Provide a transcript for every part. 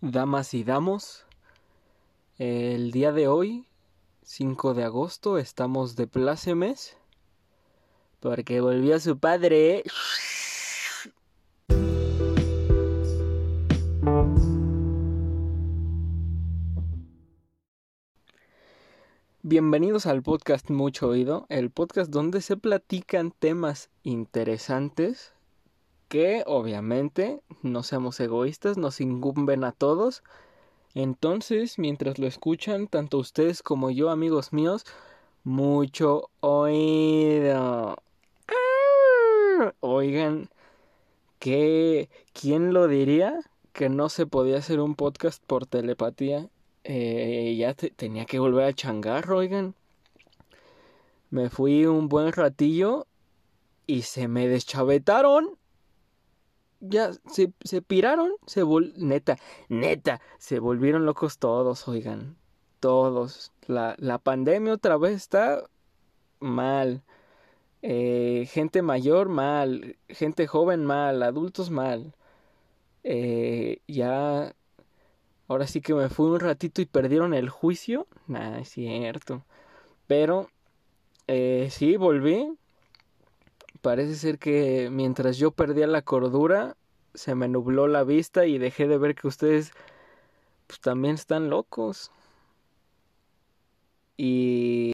damas y damos. El día de hoy, 5 de agosto, estamos de plácemes. Porque volvió su padre. Bienvenidos al podcast Mucho Oído, el podcast donde se platican temas interesantes que obviamente no seamos egoístas, nos incumben a todos. Entonces, mientras lo escuchan, tanto ustedes como yo, amigos míos, mucho oído. Oigan, ¿qué, ¿quién lo diría que no se podía hacer un podcast por telepatía? Eh, ya tenía que volver a changar, oigan. Me fui un buen ratillo y se me deschavetaron ya se, se piraron, se neta, neta, se volvieron locos todos, oigan, todos. La, la pandemia otra vez está mal. Eh, gente mayor mal, gente joven mal, adultos mal. Eh, ya, ahora sí que me fui un ratito y perdieron el juicio. Nah, es cierto. Pero, eh, sí, volví parece ser que mientras yo perdía la cordura, se me nubló la vista y dejé de ver que ustedes pues, también están locos. Y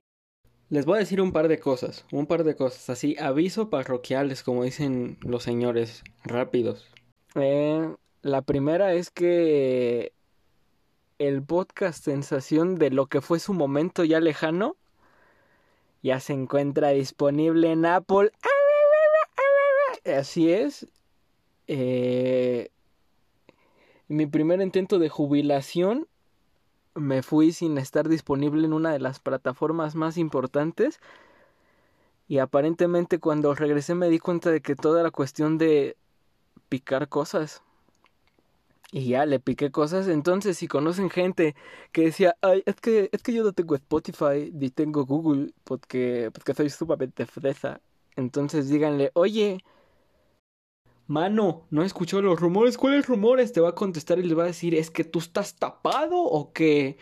les voy a decir un par de cosas, un par de cosas, así, aviso parroquiales, como dicen los señores, rápidos. Eh, la primera es que el podcast Sensación de lo que fue su momento ya lejano ya se encuentra disponible en Apple. Así es. Eh, mi primer intento de jubilación me fui sin estar disponible en una de las plataformas más importantes. Y aparentemente cuando regresé me di cuenta de que toda la cuestión de picar cosas. Y ya le piqué cosas. Entonces, si conocen gente que decía, ay, es que, es que yo no tengo Spotify ni tengo Google porque, porque soy sumamente fresa. Entonces díganle, oye, Mano, no escuchó los rumores. ¿Cuáles rumores? Te va a contestar y le va a decir, ¿es que tú estás tapado o que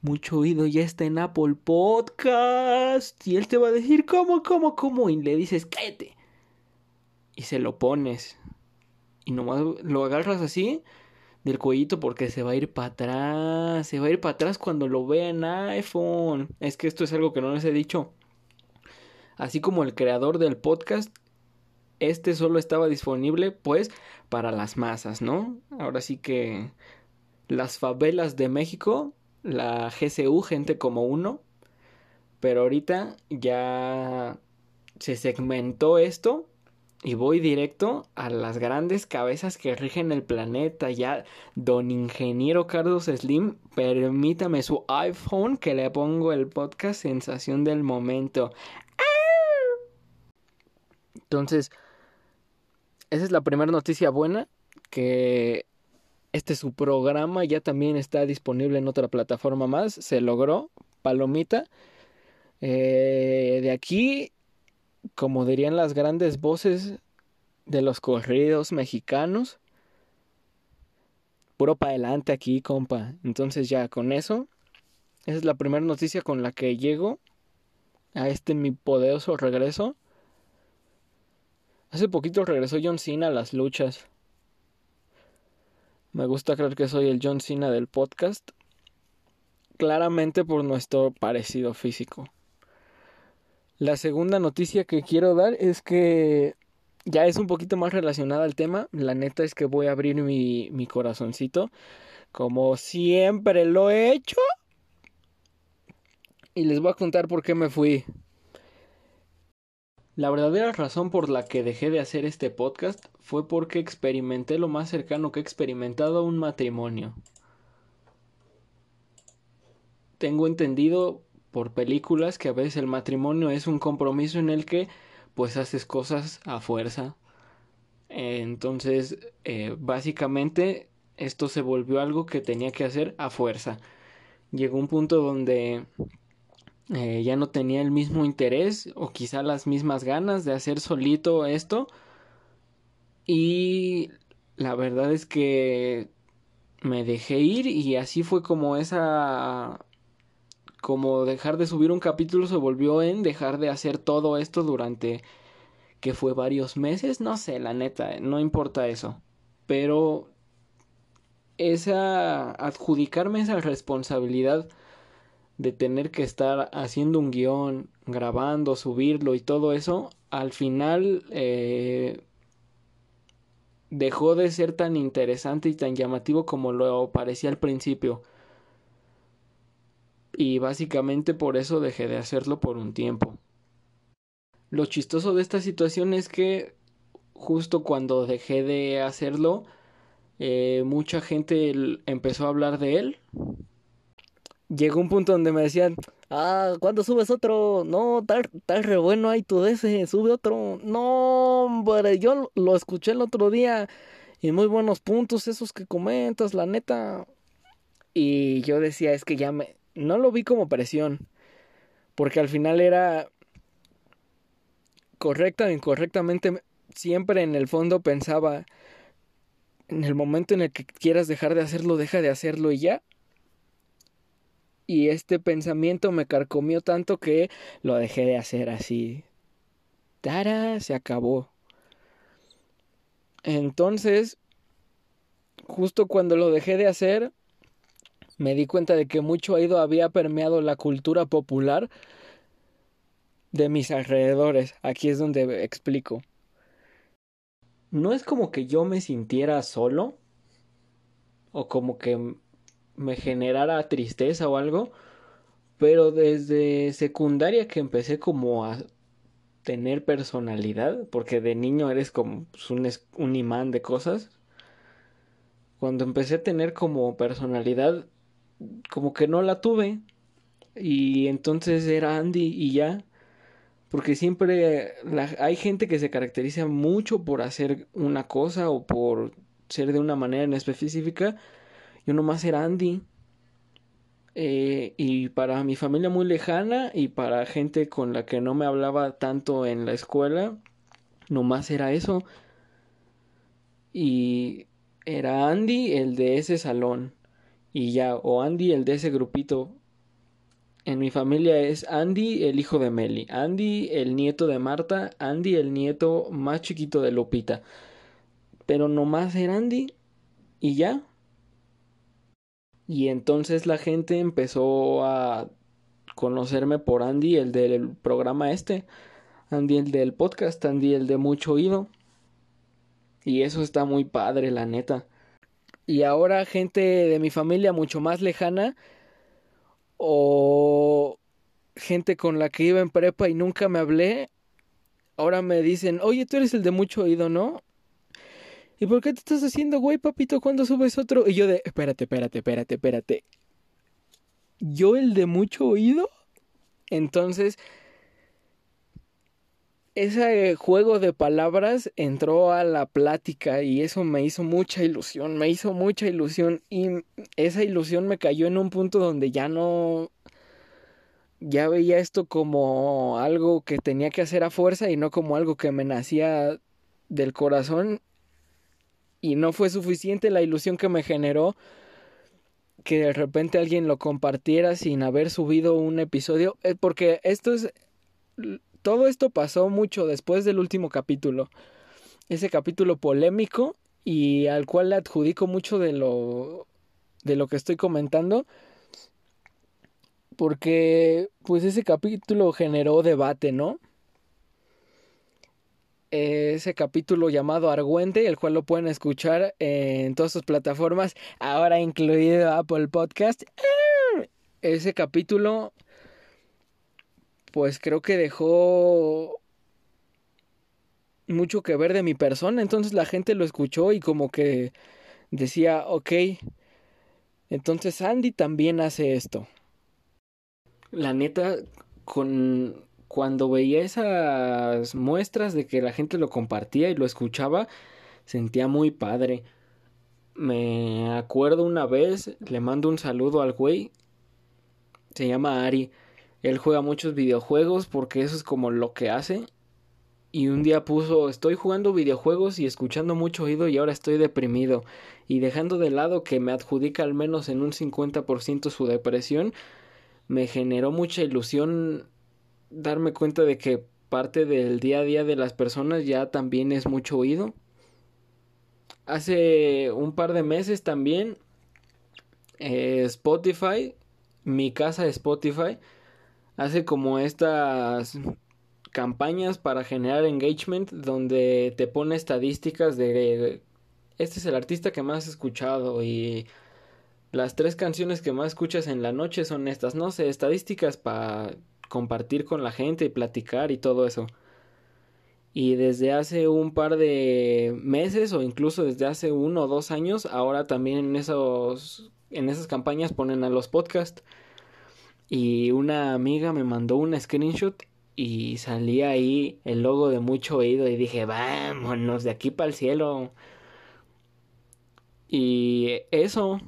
mucho oído ya está en Apple Podcast? Y él te va a decir, ¿cómo, cómo, cómo? Y le dices, cállate. Y se lo pones. Y nomás lo agarras así del cuellito porque se va a ir para atrás. Se va a ir para atrás cuando lo vea en iPhone. Es que esto es algo que no les he dicho. Así como el creador del podcast este solo estaba disponible pues para las masas, ¿no? Ahora sí que las favelas de México, la GCU, gente como uno, pero ahorita ya se segmentó esto y voy directo a las grandes cabezas que rigen el planeta. Ya, don ingeniero Carlos Slim, permítame su iPhone que le pongo el podcast Sensación del Momento. Entonces, esa es la primera noticia buena, que este su programa ya también está disponible en otra plataforma más, se logró, palomita. Eh, de aquí, como dirían las grandes voces de los corridos mexicanos, puro para adelante aquí, compa. Entonces ya con eso, esa es la primera noticia con la que llego a este mi poderoso regreso. Hace poquito regresó John Cena a las luchas. Me gusta creer que soy el John Cena del podcast. Claramente por nuestro parecido físico. La segunda noticia que quiero dar es que ya es un poquito más relacionada al tema. La neta es que voy a abrir mi, mi corazoncito. Como siempre lo he hecho. Y les voy a contar por qué me fui. La verdadera razón por la que dejé de hacer este podcast fue porque experimenté lo más cercano que he experimentado a un matrimonio. Tengo entendido por películas que a veces el matrimonio es un compromiso en el que pues haces cosas a fuerza. Entonces, eh, básicamente esto se volvió algo que tenía que hacer a fuerza. Llegó un punto donde eh, ya no tenía el mismo interés o quizá las mismas ganas de hacer solito esto. Y la verdad es que me dejé ir y así fue como esa como dejar de subir un capítulo se volvió en dejar de hacer todo esto durante que fue varios meses, no sé, la neta, no importa eso. Pero esa adjudicarme esa responsabilidad de tener que estar haciendo un guion, grabando, subirlo y todo eso, al final eh, dejó de ser tan interesante y tan llamativo como lo parecía al principio. Y básicamente por eso dejé de hacerlo por un tiempo. Lo chistoso de esta situación es que justo cuando dejé de hacerlo, eh, mucha gente empezó a hablar de él. Llegó un punto donde me decían, ah, ¿cuándo subes otro? No, tal, tal re bueno hay tu ese, sube otro. No, hombre, yo lo escuché el otro día y muy buenos puntos esos que comentas, la neta. Y yo decía, es que ya me... No lo vi como presión, porque al final era correcta o incorrectamente, siempre en el fondo pensaba, en el momento en el que quieras dejar de hacerlo, deja de hacerlo y ya. Y este pensamiento me carcomió tanto que lo dejé de hacer así. Tara, se acabó. Entonces, justo cuando lo dejé de hacer, me di cuenta de que mucho ido había permeado la cultura popular de mis alrededores. Aquí es donde explico. No es como que yo me sintiera solo o como que me generara tristeza o algo, pero desde secundaria que empecé como a tener personalidad, porque de niño eres como pues, un, un imán de cosas. Cuando empecé a tener como personalidad, como que no la tuve. Y entonces era Andy y ya. Porque siempre hay gente que se caracteriza mucho por hacer una cosa o por ser de una manera en específica. Yo nomás era Andy. Eh, y para mi familia muy lejana y para gente con la que no me hablaba tanto en la escuela, nomás era eso. Y era Andy el de ese salón. Y ya, o Andy el de ese grupito en mi familia es Andy, el hijo de Meli, Andy, el nieto de Marta, Andy, el nieto más chiquito de Lupita. Pero nomás era Andy y ya. Y entonces la gente empezó a conocerme por Andy, el del programa este, Andy, el del podcast, Andy, el de mucho oído. Y eso está muy padre, la neta. Y ahora gente de mi familia mucho más lejana o gente con la que iba en prepa y nunca me hablé, ahora me dicen, oye, tú eres el de mucho oído, ¿no? ¿Y por qué te estás haciendo, güey, papito, cuando subes otro? Y yo de, espérate, espérate, espérate, espérate. ¿Yo el de mucho oído? Entonces, ese juego de palabras entró a la plática y eso me hizo mucha ilusión, me hizo mucha ilusión y esa ilusión me cayó en un punto donde ya no ya veía esto como algo que tenía que hacer a fuerza y no como algo que me nacía del corazón y no fue suficiente la ilusión que me generó que de repente alguien lo compartiera sin haber subido un episodio eh, porque esto es todo esto pasó mucho después del último capítulo. Ese capítulo polémico y al cual le adjudico mucho de lo de lo que estoy comentando porque pues ese capítulo generó debate, ¿no? Ese capítulo llamado Argüente, el cual lo pueden escuchar en todas sus plataformas, ahora incluido Apple Podcast. Ese capítulo pues creo que dejó mucho que ver de mi persona. Entonces la gente lo escuchó y como que decía, ok, entonces Andy también hace esto. La neta, con cuando veía esas muestras de que la gente lo compartía y lo escuchaba, sentía muy padre. Me acuerdo una vez, le mando un saludo al güey, se llama Ari. Él juega muchos videojuegos porque eso es como lo que hace. y un día puso estoy jugando videojuegos y escuchando mucho oído y ahora estoy deprimido y dejando de lado que me adjudica al menos en un 50% su depresión, me generó mucha ilusión darme cuenta de que parte del día a día de las personas ya también es mucho oído. Hace un par de meses también eh, Spotify, mi casa Spotify, hace como estas campañas para generar engagement donde te pone estadísticas de este es el artista que más has escuchado y las tres canciones que más escuchas en la noche son estas, no sé, estadísticas para compartir con la gente y platicar y todo eso. Y desde hace un par de meses o incluso desde hace uno o dos años, ahora también en esos en esas campañas ponen a los podcasts. Y una amiga me mandó un screenshot y salía ahí el logo de mucho oído y dije, vámonos de aquí para el cielo. Y eso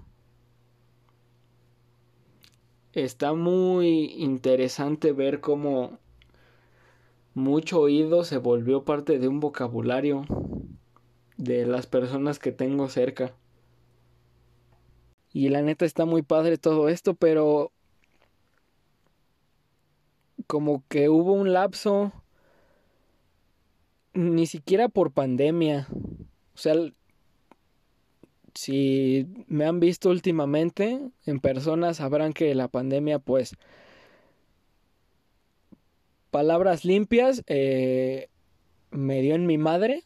está muy interesante ver cómo mucho oído se volvió parte de un vocabulario de las personas que tengo cerca. Y la neta está muy padre todo esto, pero como que hubo un lapso, ni siquiera por pandemia. O sea, si me han visto últimamente en persona, sabrán que la pandemia, pues, palabras limpias, eh, me dio en mi madre.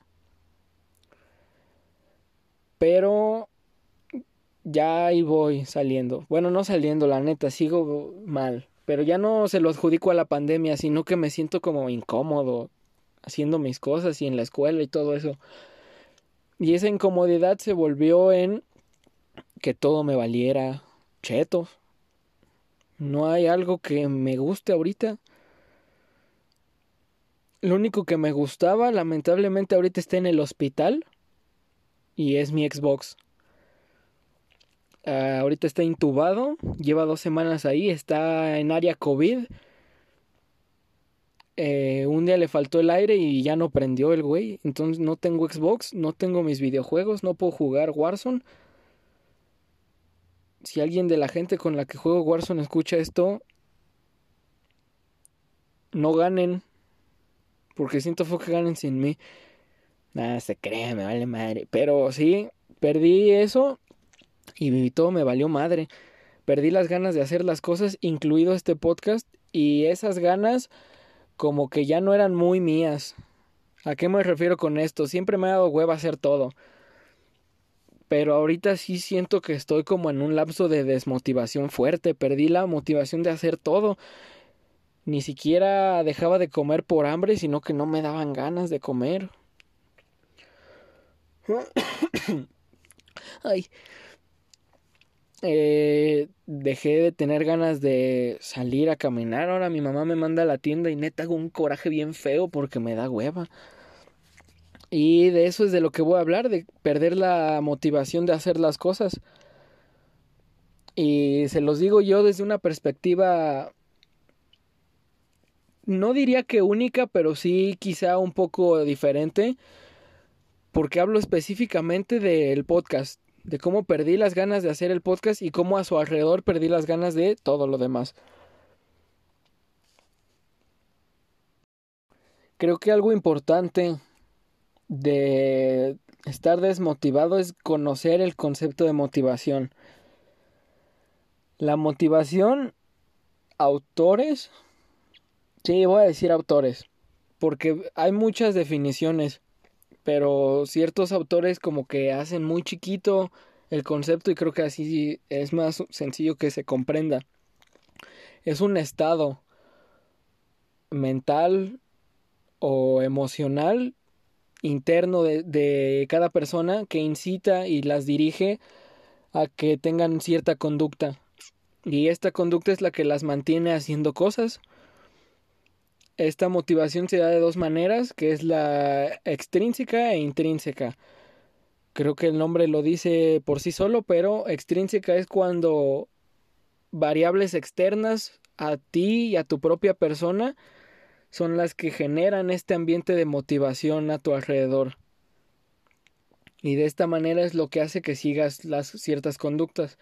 Pero ya ahí voy saliendo. Bueno, no saliendo, la neta, sigo mal. Pero ya no se lo adjudico a la pandemia, sino que me siento como incómodo haciendo mis cosas y en la escuela y todo eso. Y esa incomodidad se volvió en que todo me valiera chetos. No hay algo que me guste ahorita. Lo único que me gustaba, lamentablemente ahorita está en el hospital y es mi Xbox. Ah, ahorita está intubado, lleva dos semanas ahí, está en área COVID. Eh, un día le faltó el aire y ya no prendió el güey. Entonces no tengo Xbox, no tengo mis videojuegos, no puedo jugar Warzone. Si alguien de la gente con la que juego Warzone escucha esto, no ganen. Porque siento fue que ganen sin mí. Nada, se cree, me vale madre. Pero sí, perdí eso y todo me valió madre. Perdí las ganas de hacer las cosas, incluido este podcast, y esas ganas como que ya no eran muy mías. ¿A qué me refiero con esto? Siempre me ha dado hueva hacer todo. Pero ahorita sí siento que estoy como en un lapso de desmotivación fuerte. Perdí la motivación de hacer todo. Ni siquiera dejaba de comer por hambre, sino que no me daban ganas de comer. Ay, eh, dejé de tener ganas de salir a caminar. Ahora mi mamá me manda a la tienda y neta hago un coraje bien feo porque me da hueva. Y de eso es de lo que voy a hablar, de perder la motivación de hacer las cosas. Y se los digo yo desde una perspectiva, no diría que única, pero sí quizá un poco diferente, porque hablo específicamente del podcast de cómo perdí las ganas de hacer el podcast y cómo a su alrededor perdí las ganas de todo lo demás. Creo que algo importante de estar desmotivado es conocer el concepto de motivación. La motivación, autores, sí, voy a decir autores, porque hay muchas definiciones pero ciertos autores como que hacen muy chiquito el concepto y creo que así es más sencillo que se comprenda. Es un estado mental o emocional interno de, de, cada persona que incita y las dirige a que tengan cierta conducta. Y esta conducta es la que las mantiene haciendo cosas esta motivación se da de dos maneras, que es la extrínseca e intrínseca. Creo que el nombre lo dice por sí solo, pero extrínseca es cuando variables externas a ti y a tu propia persona son las que generan este ambiente de motivación a tu alrededor. Y de esta manera es lo que hace que sigas las ciertas conductas.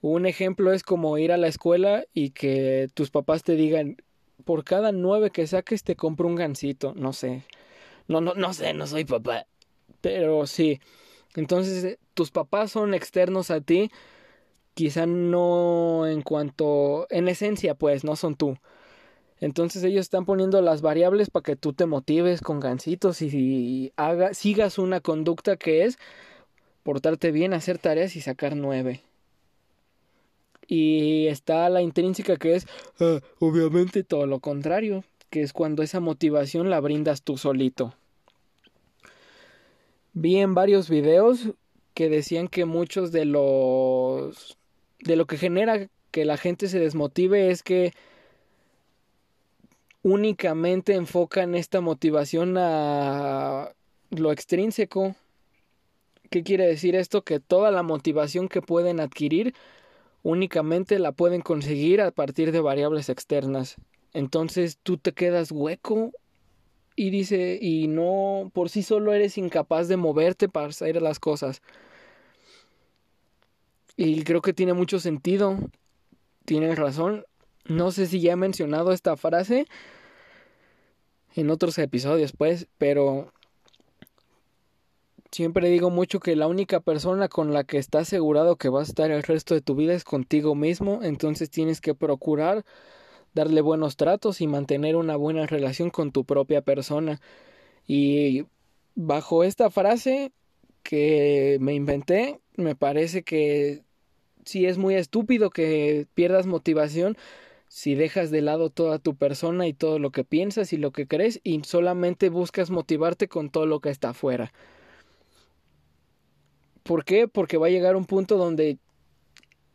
Un ejemplo es como ir a la escuela y que tus papás te digan, por cada nueve que saques te compro un gansito, no sé. No, no, no sé, no soy papá. Pero sí. Entonces, eh, tus papás son externos a ti. Quizá no en cuanto, en esencia, pues, no son tú. Entonces ellos están poniendo las variables para que tú te motives con gansitos y, haga, sigas una conducta que es portarte bien, hacer tareas y sacar nueve y está la intrínseca que es ah, obviamente todo lo contrario, que es cuando esa motivación la brindas tú solito. Vi en varios videos que decían que muchos de los de lo que genera que la gente se desmotive es que únicamente enfocan esta motivación a lo extrínseco. ¿Qué quiere decir esto? Que toda la motivación que pueden adquirir únicamente la pueden conseguir a partir de variables externas. Entonces tú te quedas hueco y dice, y no, por sí solo eres incapaz de moverte para hacer las cosas. Y creo que tiene mucho sentido. Tienes razón. No sé si ya he mencionado esta frase en otros episodios, pues, pero Siempre digo mucho que la única persona con la que estás asegurado que vas a estar el resto de tu vida es contigo mismo, entonces tienes que procurar darle buenos tratos y mantener una buena relación con tu propia persona. Y bajo esta frase que me inventé, me parece que sí es muy estúpido que pierdas motivación si dejas de lado toda tu persona y todo lo que piensas y lo que crees y solamente buscas motivarte con todo lo que está afuera. ¿Por qué? Porque va a llegar un punto donde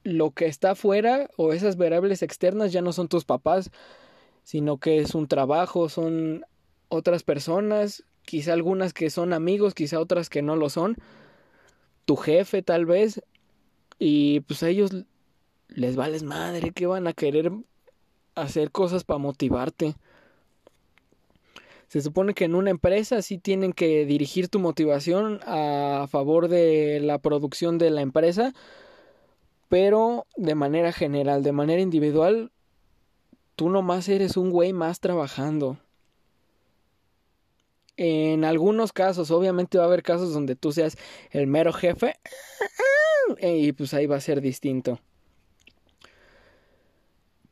lo que está afuera o esas variables externas ya no son tus papás, sino que es un trabajo, son otras personas, quizá algunas que son amigos, quizá otras que no lo son, tu jefe tal vez, y pues a ellos les vales madre, que van a querer hacer cosas para motivarte. Se supone que en una empresa sí tienen que dirigir tu motivación a favor de la producción de la empresa, pero de manera general, de manera individual, tú nomás eres un güey más trabajando. En algunos casos, obviamente va a haber casos donde tú seas el mero jefe y pues ahí va a ser distinto.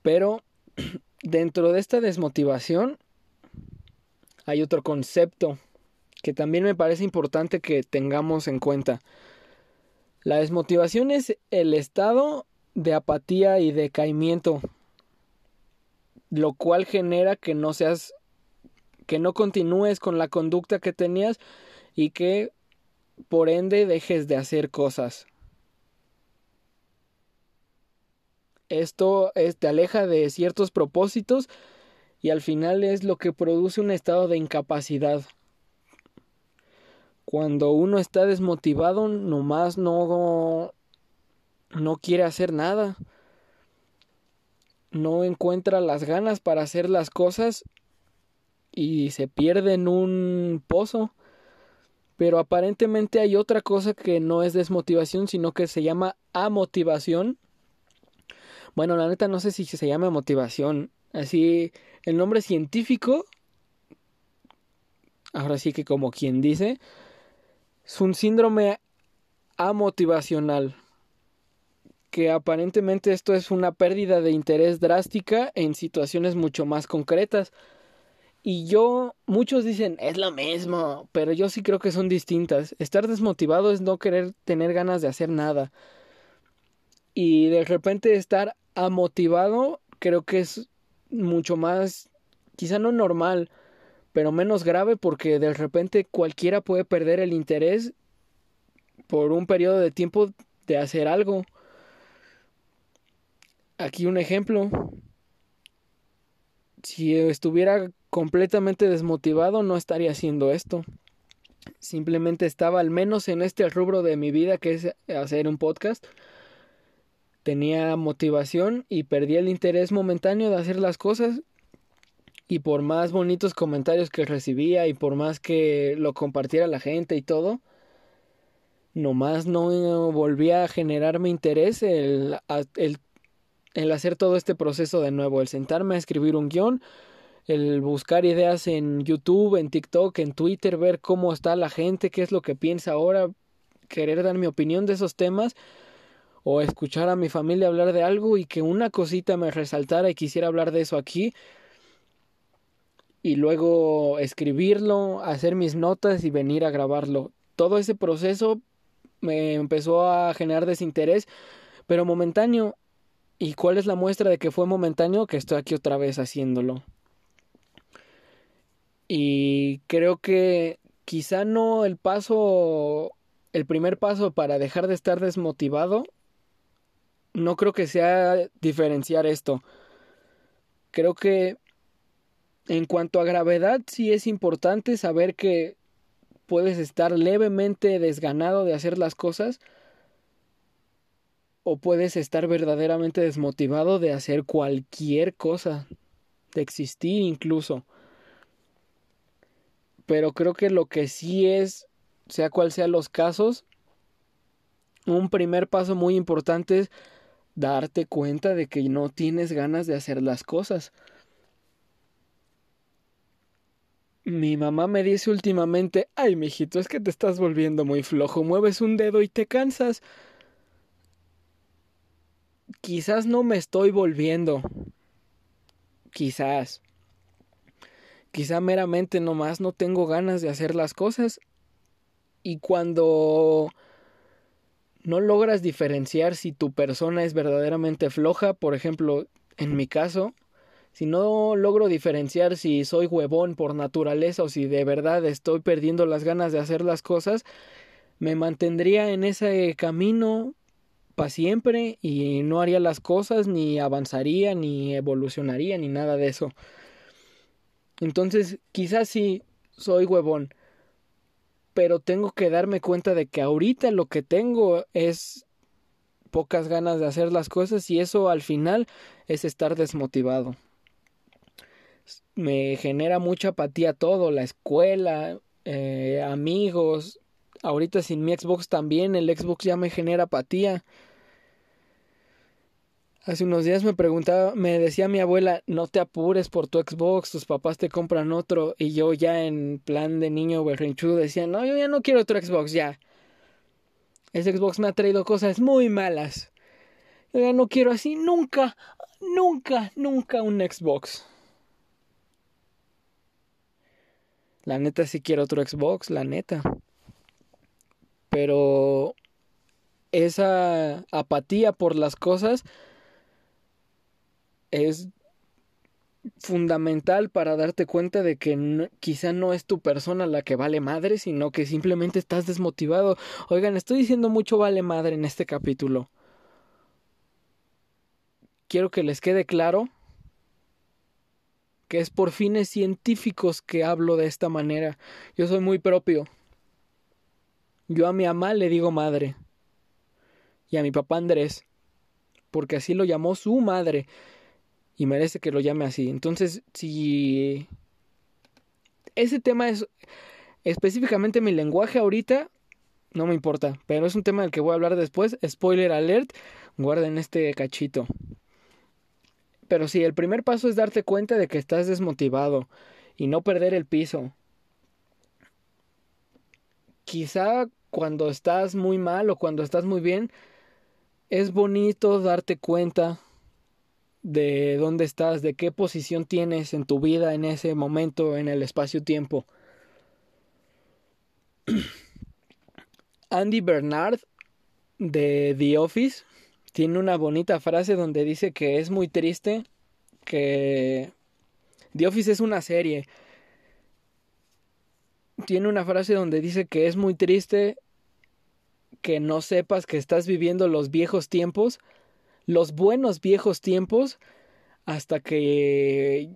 Pero dentro de esta desmotivación hay otro concepto que también me parece importante que tengamos en cuenta. La desmotivación es el estado de apatía y decaimiento, lo cual genera que no seas que no continúes con la conducta que tenías y que por ende dejes de hacer cosas. Esto te aleja de ciertos propósitos y al final es lo que produce un estado de incapacidad. Cuando uno está desmotivado, nomás no, no quiere hacer nada. No encuentra las ganas para hacer las cosas y se pierde en un pozo. Pero aparentemente hay otra cosa que no es desmotivación, sino que se llama amotivación. Bueno, la neta no sé si se llama motivación. Así, el nombre científico, ahora sí que como quien dice, es un síndrome amotivacional, que aparentemente esto es una pérdida de interés drástica en situaciones mucho más concretas. Y yo, muchos dicen, es lo mismo, pero yo sí creo que son distintas. Estar desmotivado es no querer tener ganas de hacer nada. Y de repente estar amotivado creo que es mucho más, quizá no normal, pero menos grave porque de repente cualquiera puede perder el interés por un periodo de tiempo de hacer algo. Aquí un ejemplo. Si estuviera completamente desmotivado no estaría haciendo esto. Simplemente estaba al menos en este rubro de mi vida que es hacer un podcast tenía motivación y perdí el interés momentáneo de hacer las cosas. Y por más bonitos comentarios que recibía y por más que lo compartiera la gente y todo, nomás no volvía a generarme interés el, el, el hacer todo este proceso de nuevo, el sentarme a escribir un guion, el buscar ideas en YouTube, en TikTok, en Twitter, ver cómo está la gente, qué es lo que piensa ahora, querer dar mi opinión de esos temas o escuchar a mi familia hablar de algo y que una cosita me resaltara y quisiera hablar de eso aquí y luego escribirlo, hacer mis notas y venir a grabarlo. Todo ese proceso me empezó a generar desinterés, pero momentáneo. ¿Y cuál es la muestra de que fue momentáneo? Que estoy aquí otra vez haciéndolo. Y creo que quizá no el paso, el primer paso para dejar de estar desmotivado, no creo que sea diferenciar esto. Creo que en cuanto a gravedad, sí es importante saber que puedes estar levemente desganado de hacer las cosas o puedes estar verdaderamente desmotivado de hacer cualquier cosa, de existir incluso. Pero creo que lo que sí es, sea cual sean los casos, un primer paso muy importante es darte cuenta de que no tienes ganas de hacer las cosas. Mi mamá me dice últimamente, ay, mijito, es que te estás volviendo muy flojo, mueves un dedo y te cansas. Quizás no me estoy volviendo. Quizás. Quizá meramente nomás no tengo ganas de hacer las cosas. Y cuando no logras diferenciar si tu persona es verdaderamente floja, por ejemplo, en mi caso, si no logro diferenciar si soy huevón por naturaleza o si de verdad estoy perdiendo las ganas de hacer las cosas, me mantendría en ese camino para siempre y no haría las cosas, ni avanzaría, ni evolucionaría, ni nada de eso. Entonces, quizás sí soy huevón, pero tengo que darme cuenta de que ahorita lo que tengo es pocas ganas de hacer las cosas y eso al final es estar desmotivado me genera mucha apatía todo, la escuela, eh, amigos. Ahorita sin mi Xbox también, el Xbox ya me genera apatía. Hace unos días me preguntaba, me decía mi abuela, no te apures por tu Xbox, tus papás te compran otro. Y yo ya en plan de niño berrinchudo decía, no, yo ya no quiero otro Xbox, ya. Ese Xbox me ha traído cosas muy malas. Yo ya no quiero así nunca, nunca, nunca un Xbox. La neta sí quiero otro Xbox, la neta. Pero esa apatía por las cosas es fundamental para darte cuenta de que quizá no es tu persona la que vale madre, sino que simplemente estás desmotivado. Oigan, estoy diciendo mucho vale madre en este capítulo. Quiero que les quede claro que es por fines científicos que hablo de esta manera. Yo soy muy propio. Yo a mi mamá le digo madre. Y a mi papá Andrés. Porque así lo llamó su madre. Y merece que lo llame así. Entonces, si ese tema es específicamente mi lenguaje ahorita, no me importa. Pero es un tema del que voy a hablar después. Spoiler alert. Guarden este cachito. Pero sí, el primer paso es darte cuenta de que estás desmotivado y no perder el piso. Quizá cuando estás muy mal o cuando estás muy bien, es bonito darte cuenta de dónde estás, de qué posición tienes en tu vida en ese momento, en el espacio-tiempo. Andy Bernard de The Office tiene una bonita frase donde dice que es muy triste que The Office es una serie. Tiene una frase donde dice que es muy triste que no sepas que estás viviendo los viejos tiempos, los buenos viejos tiempos, hasta que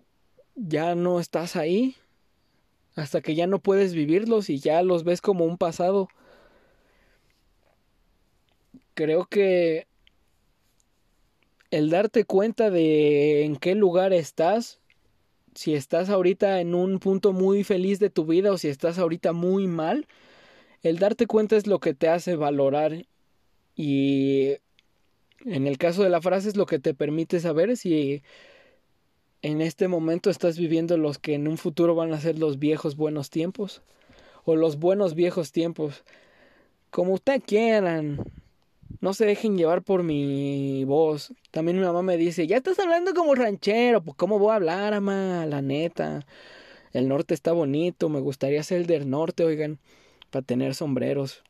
ya no estás ahí, hasta que ya no puedes vivirlos y ya los ves como un pasado. Creo que el darte cuenta de en qué lugar estás si estás ahorita en un punto muy feliz de tu vida o si estás ahorita muy mal, el darte cuenta es lo que te hace valorar y en el caso de la frase es lo que te permite saber si en este momento estás viviendo los que en un futuro van a ser los viejos buenos tiempos o los buenos viejos tiempos. Como usted quieran. No se dejen llevar por mi voz. También mi mamá me dice, ya estás hablando como ranchero. Pues cómo voy a hablar, ama, la neta. El norte está bonito. Me gustaría ser el del norte, oigan. Para tener sombreros.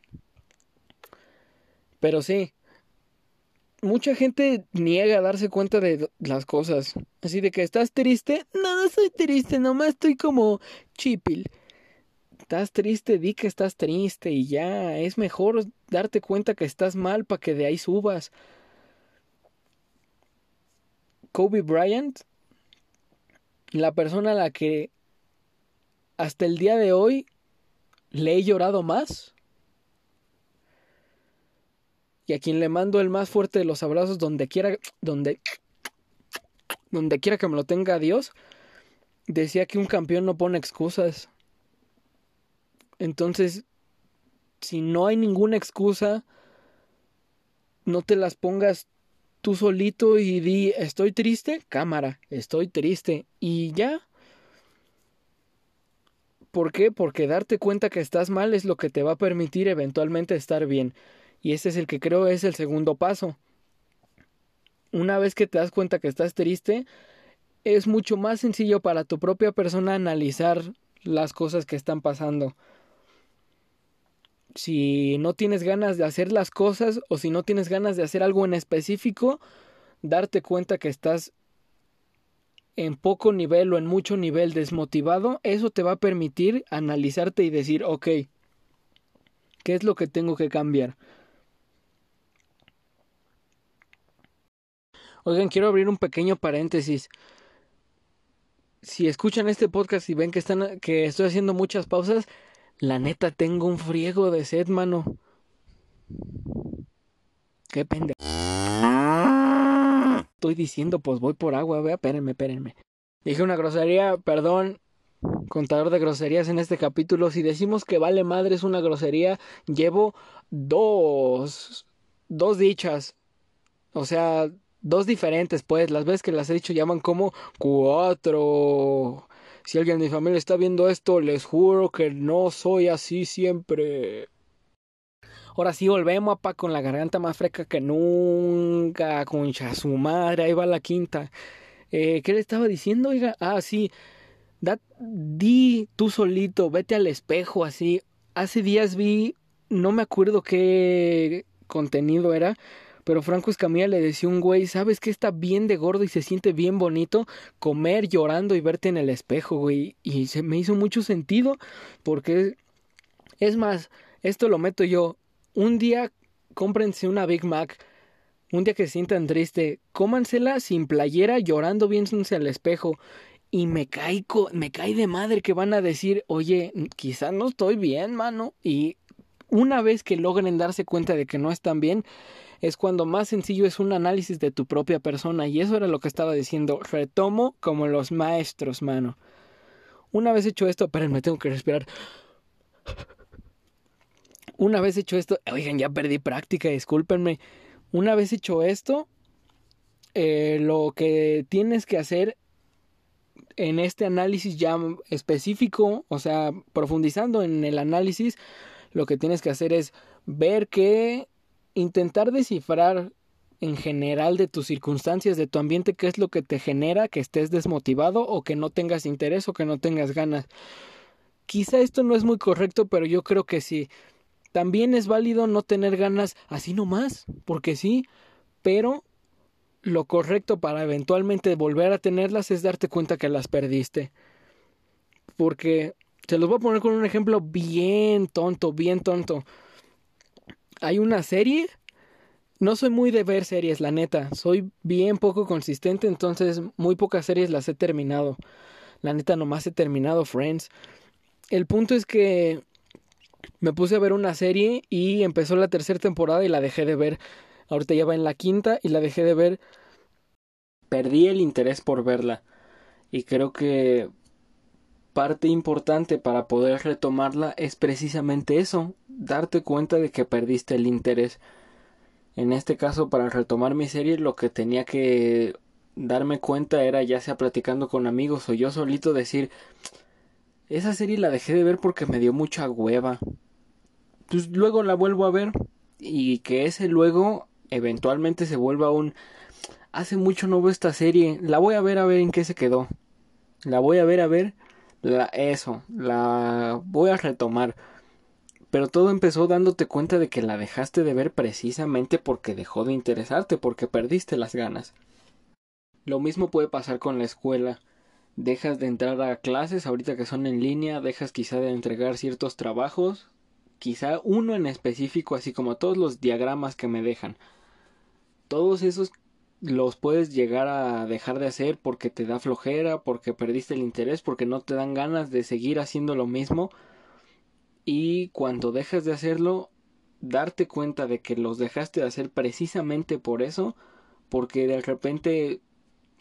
Pero sí, mucha gente niega a darse cuenta de las cosas. Así de que estás triste. No, no soy triste, nomás estoy como chipil. Estás triste, di que estás triste y ya. Es mejor darte cuenta que estás mal para que de ahí subas. Kobe Bryant, la persona a la que hasta el día de hoy le he llorado más y a quien le mando el más fuerte de los abrazos donde quiera, donde, donde quiera que me lo tenga Dios, decía que un campeón no pone excusas. Entonces, si no hay ninguna excusa, no te las pongas tú solito y di, estoy triste, cámara, estoy triste y ya. ¿Por qué? Porque darte cuenta que estás mal es lo que te va a permitir eventualmente estar bien. Y ese es el que creo es el segundo paso. Una vez que te das cuenta que estás triste, es mucho más sencillo para tu propia persona analizar las cosas que están pasando. Si no tienes ganas de hacer las cosas o si no tienes ganas de hacer algo en específico, darte cuenta que estás en poco nivel o en mucho nivel desmotivado, eso te va a permitir analizarte y decir, ok, ¿qué es lo que tengo que cambiar? Oigan, quiero abrir un pequeño paréntesis. Si escuchan este podcast y ven que están que estoy haciendo muchas pausas, la neta tengo un friego de sed, mano. Qué pendejo. Estoy diciendo, pues voy por agua, vea, espérenme, espérenme. Dije una grosería, perdón, contador de groserías en este capítulo. Si decimos que vale madre es una grosería, llevo dos, dos dichas. O sea, dos diferentes, pues. Las veces que las he dicho llaman como cuatro. Si alguien de mi familia está viendo esto, les juro que no soy así siempre. Ahora sí volvemos, pa, con la garganta más fresca que nunca. Concha su madre, ahí va la quinta. Eh, ¿Qué le estaba diciendo, oiga? Ah, sí. Da, di tú solito, vete al espejo, así. Hace días vi, no me acuerdo qué contenido era, pero Franco Escamilla le decía un güey, ¿sabes qué está bien de gordo y se siente bien bonito? Comer llorando y verte en el espejo, güey. Y se me hizo mucho sentido porque es más, esto lo meto yo. Un día cómprense una Big Mac. Un día que se sientan triste, cómansela sin playera, llorando viéndose al espejo. Y me cae, me cae de madre que van a decir, oye, quizás no estoy bien, mano. Y una vez que logren darse cuenta de que no están bien, es cuando más sencillo es un análisis de tu propia persona. Y eso era lo que estaba diciendo. Retomo como los maestros, mano. Una vez hecho esto, espérenme, tengo que respirar. Una vez hecho esto, oigan, ya perdí práctica, discúlpenme. Una vez hecho esto, eh, lo que tienes que hacer en este análisis ya específico, o sea, profundizando en el análisis, lo que tienes que hacer es ver que intentar descifrar en general de tus circunstancias, de tu ambiente, qué es lo que te genera que estés desmotivado o que no tengas interés o que no tengas ganas. Quizá esto no es muy correcto, pero yo creo que sí. También es válido no tener ganas así nomás, porque sí, pero lo correcto para eventualmente volver a tenerlas es darte cuenta que las perdiste. Porque te los voy a poner con un ejemplo bien tonto, bien tonto hay una serie. No soy muy de ver series, la neta. Soy bien poco consistente, entonces muy pocas series las he terminado. La neta nomás he terminado Friends. El punto es que me puse a ver una serie y empezó la tercera temporada y la dejé de ver. Ahorita ya va en la quinta y la dejé de ver. Perdí el interés por verla. Y creo que parte importante para poder retomarla es precisamente eso, darte cuenta de que perdiste el interés. En este caso, para retomar mi serie, lo que tenía que darme cuenta era ya sea platicando con amigos o yo solito decir, esa serie la dejé de ver porque me dio mucha hueva. Pues luego la vuelvo a ver y que ese luego eventualmente se vuelva un hace mucho no veo esta serie, la voy a ver a ver en qué se quedó. La voy a ver a ver eso, la voy a retomar. Pero todo empezó dándote cuenta de que la dejaste de ver precisamente porque dejó de interesarte, porque perdiste las ganas. Lo mismo puede pasar con la escuela. Dejas de entrar a clases ahorita que son en línea, dejas quizá de entregar ciertos trabajos, quizá uno en específico, así como todos los diagramas que me dejan. Todos esos los puedes llegar a dejar de hacer porque te da flojera, porque perdiste el interés, porque no te dan ganas de seguir haciendo lo mismo. Y cuando dejas de hacerlo, darte cuenta de que los dejaste de hacer precisamente por eso, porque de repente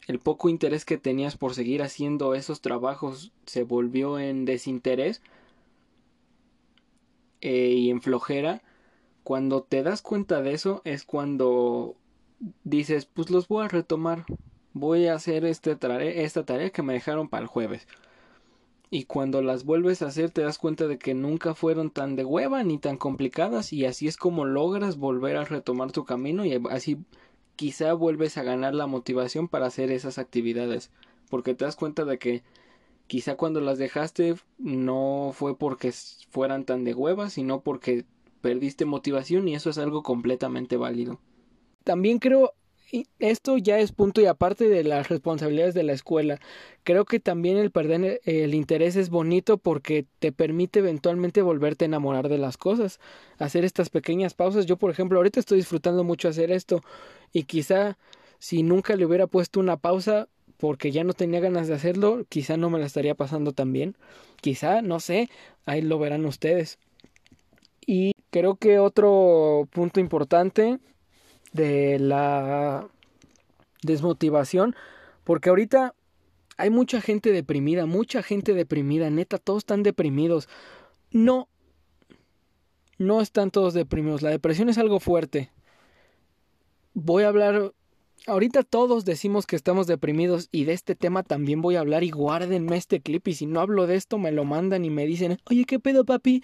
el poco interés que tenías por seguir haciendo esos trabajos se volvió en desinterés eh, y en flojera. Cuando te das cuenta de eso es cuando dices, pues los voy a retomar, voy a hacer este esta tarea que me dejaron para el jueves. Y cuando las vuelves a hacer te das cuenta de que nunca fueron tan de hueva ni tan complicadas y así es como logras volver a retomar tu camino y así quizá vuelves a ganar la motivación para hacer esas actividades porque te das cuenta de que quizá cuando las dejaste no fue porque fueran tan de hueva sino porque perdiste motivación y eso es algo completamente válido. También creo, esto ya es punto y aparte de las responsabilidades de la escuela. Creo que también el perder el interés es bonito porque te permite eventualmente volverte a enamorar de las cosas. Hacer estas pequeñas pausas. Yo, por ejemplo, ahorita estoy disfrutando mucho hacer esto y quizá si nunca le hubiera puesto una pausa porque ya no tenía ganas de hacerlo, quizá no me la estaría pasando tan bien. Quizá, no sé, ahí lo verán ustedes. Y creo que otro punto importante de la desmotivación, porque ahorita hay mucha gente deprimida, mucha gente deprimida, neta, todos están deprimidos. No, no están todos deprimidos, la depresión es algo fuerte. Voy a hablar, ahorita todos decimos que estamos deprimidos y de este tema también voy a hablar y guárdenme este clip y si no hablo de esto me lo mandan y me dicen, oye, ¿qué pedo papi?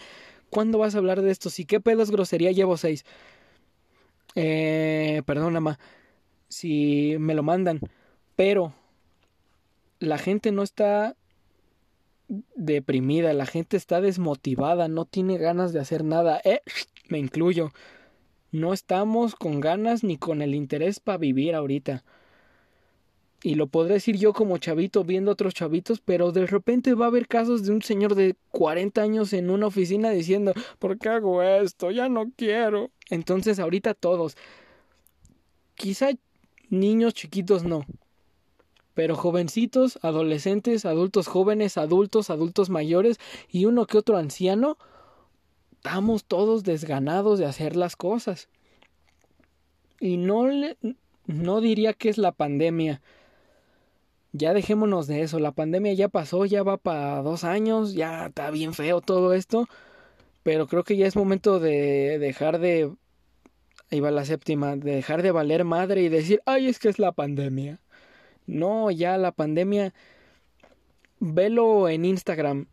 ¿Cuándo vas a hablar de esto? Si qué pedo es grosería, llevo seis. Eh, perdón, ama, si me lo mandan, pero la gente no está deprimida, la gente está desmotivada, no tiene ganas de hacer nada. Eh, me incluyo. No estamos con ganas ni con el interés para vivir ahorita. Y lo podré decir yo como chavito viendo otros chavitos, pero de repente va a haber casos de un señor de 40 años en una oficina diciendo, ¿por qué hago esto? Ya no quiero. Entonces ahorita todos, quizá niños chiquitos no, pero jovencitos, adolescentes, adultos jóvenes, adultos, adultos mayores y uno que otro anciano, estamos todos desganados de hacer las cosas. Y no le, no diría que es la pandemia. Ya dejémonos de eso. La pandemia ya pasó, ya va para dos años, ya está bien feo todo esto. Pero creo que ya es momento de dejar de. Ahí va la séptima. De dejar de valer madre y decir, ay, es que es la pandemia. No, ya la pandemia. Velo en Instagram.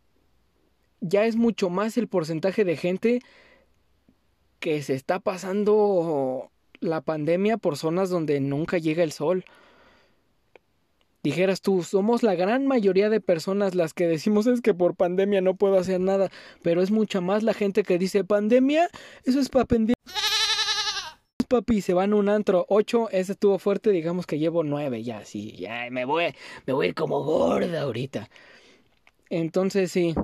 Ya es mucho más el porcentaje de gente que se está pasando la pandemia por zonas donde nunca llega el sol dijeras tú, somos la gran mayoría de personas las que decimos es que por pandemia no puedo hacer nada, pero es mucha más la gente que dice pandemia, eso es para pendiente. Papi, se van un antro, ocho, ese estuvo fuerte, digamos que llevo nueve ya, sí, ya me voy, me voy a ir como gorda ahorita. Entonces sí,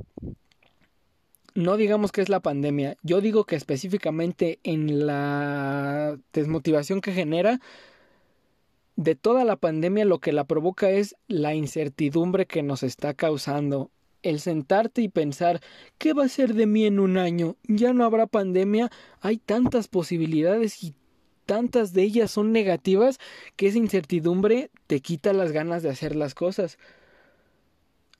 no digamos que es la pandemia, yo digo que específicamente en la desmotivación que genera, de toda la pandemia lo que la provoca es la incertidumbre que nos está causando. El sentarte y pensar ¿qué va a ser de mí en un año? ¿Ya no habrá pandemia? Hay tantas posibilidades y tantas de ellas son negativas que esa incertidumbre te quita las ganas de hacer las cosas.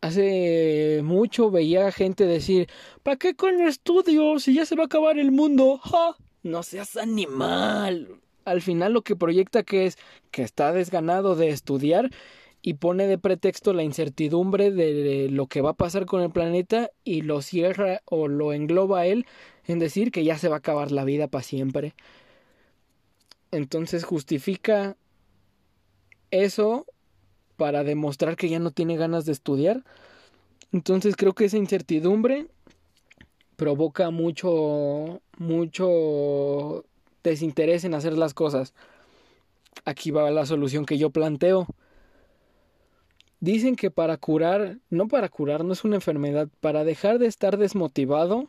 Hace mucho veía gente decir, ¿para qué con estudio si ya se va a acabar el mundo? ¡Ja! No seas animal. Al final lo que proyecta que es que está desganado de estudiar y pone de pretexto la incertidumbre de lo que va a pasar con el planeta y lo cierra o lo engloba él en decir que ya se va a acabar la vida para siempre. Entonces justifica eso para demostrar que ya no tiene ganas de estudiar. Entonces creo que esa incertidumbre provoca mucho mucho desinterés en hacer las cosas. Aquí va la solución que yo planteo. Dicen que para curar, no para curar, no es una enfermedad, para dejar de estar desmotivado,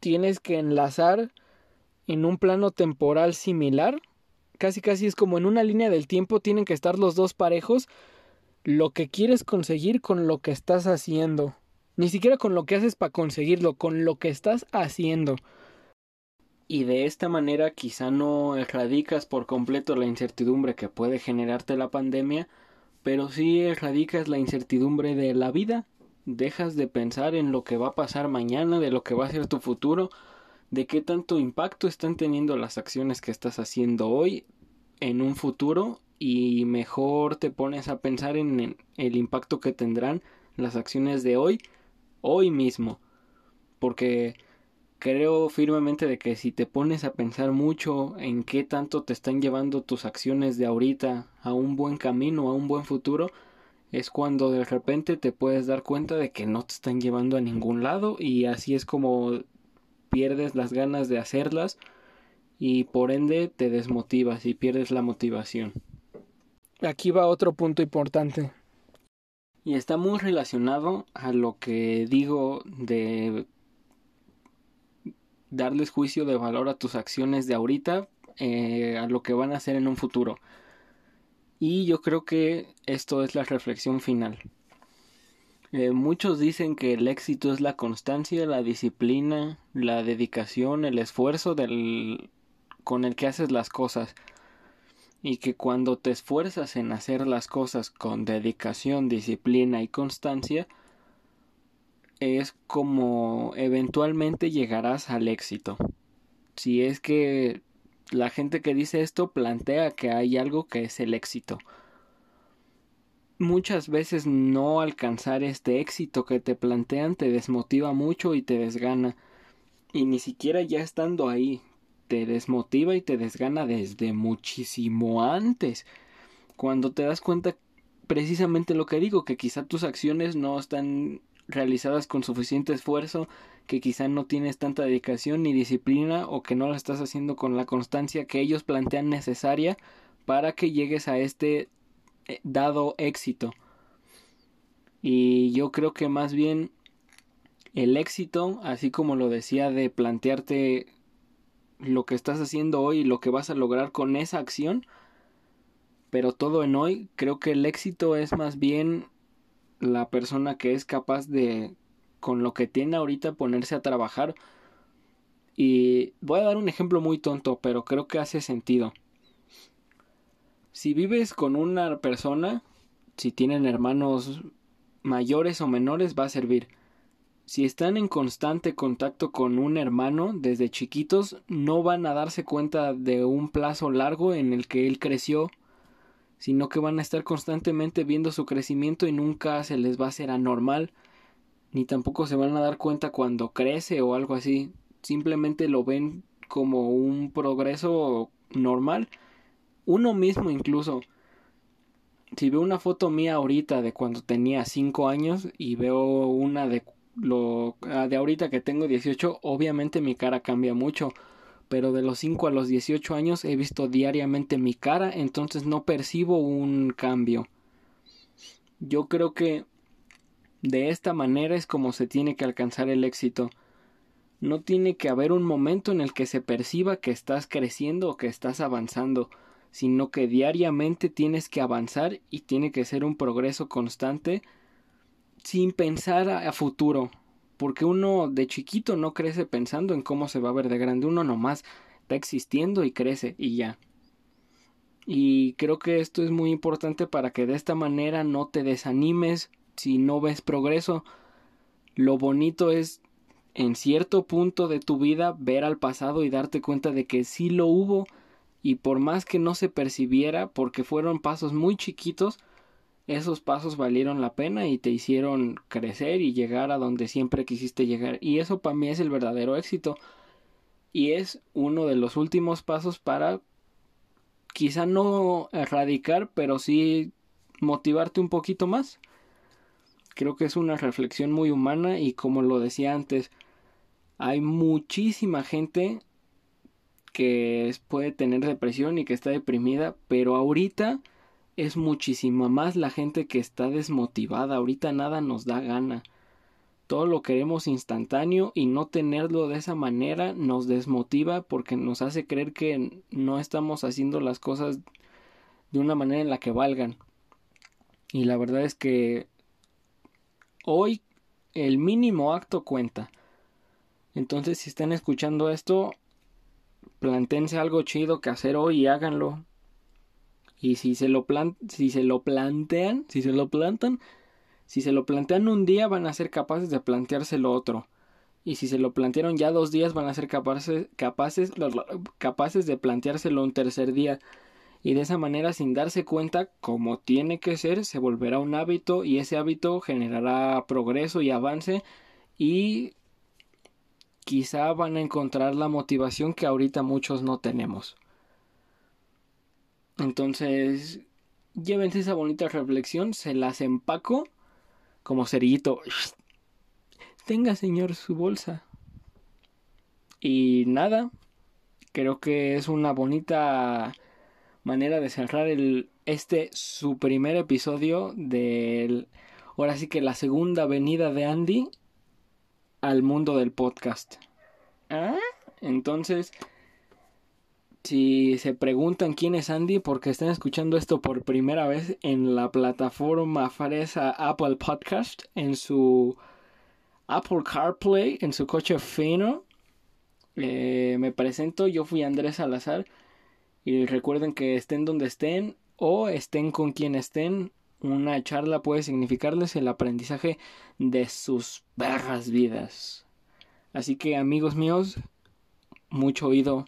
tienes que enlazar en un plano temporal similar. Casi casi es como en una línea del tiempo tienen que estar los dos parejos. Lo que quieres conseguir con lo que estás haciendo. Ni siquiera con lo que haces para conseguirlo, con lo que estás haciendo. Y de esta manera quizá no erradicas por completo la incertidumbre que puede generarte la pandemia, pero sí erradicas la incertidumbre de la vida. Dejas de pensar en lo que va a pasar mañana, de lo que va a ser tu futuro, de qué tanto impacto están teniendo las acciones que estás haciendo hoy en un futuro y mejor te pones a pensar en el impacto que tendrán las acciones de hoy, hoy mismo. Porque creo firmemente de que si te pones a pensar mucho en qué tanto te están llevando tus acciones de ahorita a un buen camino, a un buen futuro, es cuando de repente te puedes dar cuenta de que no te están llevando a ningún lado y así es como pierdes las ganas de hacerlas y por ende te desmotivas y pierdes la motivación. Aquí va otro punto importante. Y está muy relacionado a lo que digo de darles juicio de valor a tus acciones de ahorita eh, a lo que van a hacer en un futuro. Y yo creo que esto es la reflexión final. Eh, muchos dicen que el éxito es la constancia, la disciplina, la dedicación, el esfuerzo del, con el que haces las cosas. Y que cuando te esfuerzas en hacer las cosas con dedicación, disciplina y constancia, es como eventualmente llegarás al éxito. Si es que la gente que dice esto plantea que hay algo que es el éxito. Muchas veces no alcanzar este éxito que te plantean te desmotiva mucho y te desgana. Y ni siquiera ya estando ahí, te desmotiva y te desgana desde muchísimo antes. Cuando te das cuenta precisamente lo que digo, que quizá tus acciones no están realizadas con suficiente esfuerzo, que quizá no tienes tanta dedicación ni disciplina o que no la estás haciendo con la constancia que ellos plantean necesaria para que llegues a este eh, dado éxito. Y yo creo que más bien el éxito, así como lo decía de plantearte lo que estás haciendo hoy y lo que vas a lograr con esa acción, pero todo en hoy, creo que el éxito es más bien la persona que es capaz de, con lo que tiene ahorita, ponerse a trabajar. Y voy a dar un ejemplo muy tonto, pero creo que hace sentido. Si vives con una persona, si tienen hermanos mayores o menores, va a servir. Si están en constante contacto con un hermano desde chiquitos, no van a darse cuenta de un plazo largo en el que él creció sino que van a estar constantemente viendo su crecimiento y nunca se les va a hacer anormal, ni tampoco se van a dar cuenta cuando crece o algo así, simplemente lo ven como un progreso normal, uno mismo incluso. Si veo una foto mía ahorita de cuando tenía 5 años y veo una de lo ah, de ahorita que tengo 18, obviamente mi cara cambia mucho pero de los 5 a los 18 años he visto diariamente mi cara, entonces no percibo un cambio. Yo creo que de esta manera es como se tiene que alcanzar el éxito. No tiene que haber un momento en el que se perciba que estás creciendo o que estás avanzando, sino que diariamente tienes que avanzar y tiene que ser un progreso constante sin pensar a, futuro, porque uno de chiquito no crece pensando en cómo se va a ver de grande, uno nomás está existiendo y crece y ya. Y creo que esto es muy importante para que de esta manera no te desanimes si no ves progreso. Lo bonito es en cierto punto de tu vida ver al pasado y darte cuenta de que sí lo hubo y por más que no se percibiera porque fueron pasos muy chiquitos, esos pasos valieron la pena y te hicieron crecer y llegar a donde siempre quisiste llegar. Y eso para mí es el verdadero éxito. Y es uno de los últimos pasos para quizá no erradicar, pero sí motivarte un poquito más. Creo que es una reflexión muy humana y como lo decía antes, hay muchísima gente que puede tener depresión y que está deprimida, pero ahorita es muchísima más la gente que está desmotivada. Ahorita nada nos da gana. Todo lo queremos instantáneo y no tenerlo de esa manera nos desmotiva porque nos hace creer que no estamos haciendo las cosas de una manera en la que valgan. Y la verdad es que hoy el mínimo acto cuenta. Entonces si están escuchando esto, plantense algo chido que hacer hoy y háganlo. Y si se lo plan si se lo plantean, si se lo plantan, si se lo plantean un día van a ser capaces de planteárselo otro. Y si se lo plantearon ya dos días van a ser capaces, capaces, capaces de planteárselo un tercer día. Y de esa manera, sin darse cuenta, como tiene que ser, se volverá un hábito y ese hábito generará progreso y avance y quizá van a encontrar la motivación que ahorita muchos no tenemos. Entonces, llévense esa bonita reflexión, se las empaco como cerillito. Tenga, señor, su bolsa. Y nada, creo que es una bonita manera de cerrar el, este su primer episodio del ahora sí que la segunda venida de Andy al mundo del podcast. ¿Ah? Entonces, si se preguntan quién es Andy porque están escuchando esto por primera vez en la plataforma fresa Apple Podcast, en su Apple CarPlay, en su coche fino, eh, me presento, yo fui Andrés Salazar y recuerden que estén donde estén o estén con quien estén, una charla puede significarles el aprendizaje de sus perras vidas. Así que amigos míos, mucho oído